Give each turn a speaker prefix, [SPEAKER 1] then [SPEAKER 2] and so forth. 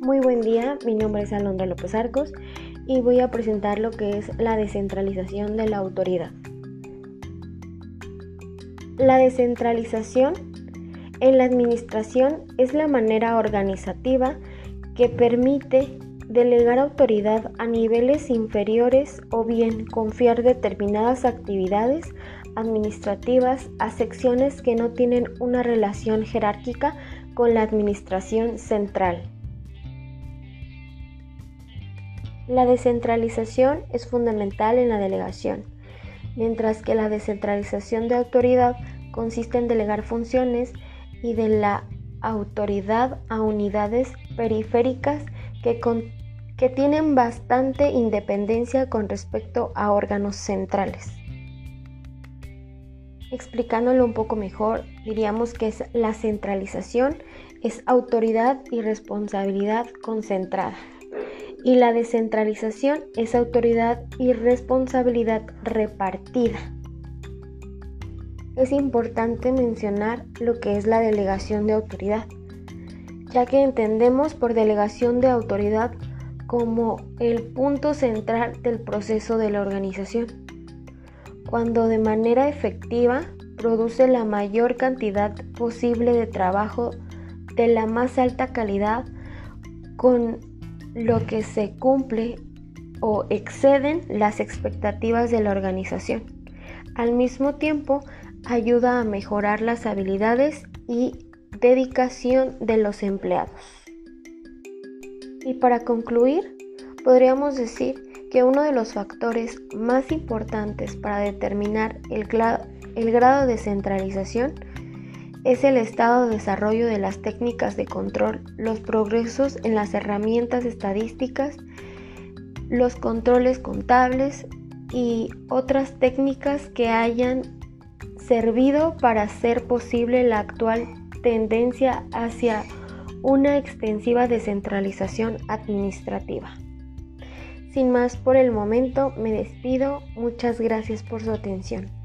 [SPEAKER 1] Muy buen día, mi nombre es Alondra López Arcos y voy a presentar lo que es la descentralización de la autoridad. La descentralización en la administración es la manera organizativa que permite delegar autoridad a niveles inferiores o bien confiar determinadas actividades administrativas a secciones que no tienen una relación jerárquica con la administración central. La descentralización es fundamental en la delegación, mientras que la descentralización de autoridad consiste en delegar funciones y de la autoridad a unidades periféricas que, tienen bastante independencia con respecto a órganos centrales. Explicándolo un poco mejor, diríamos que es la centralización es autoridad y responsabilidad concentrada. Y la descentralización es autoridad y responsabilidad repartida. Es importante mencionar lo que es la delegación de autoridad, ya que entendemos por delegación de autoridad como el punto central del proceso de la organización cuando de manera efectiva produce la mayor cantidad posible de trabajo de la más alta calidad con lo que se cumple o exceden las expectativas de la organización. Al mismo tiempo, ayuda a mejorar las habilidades y dedicación de los empleados. Y para concluir, podríamos decir que uno de los factores más importantes para determinar el, grado de centralización es el estado de desarrollo de las técnicas de control, los progresos en las herramientas estadísticas, los controles contables y otras técnicas que hayan servido para hacer posible la actual tendencia hacia una extensiva descentralización administrativa. Sin más por el momento, me despido. Muchas gracias por su atención.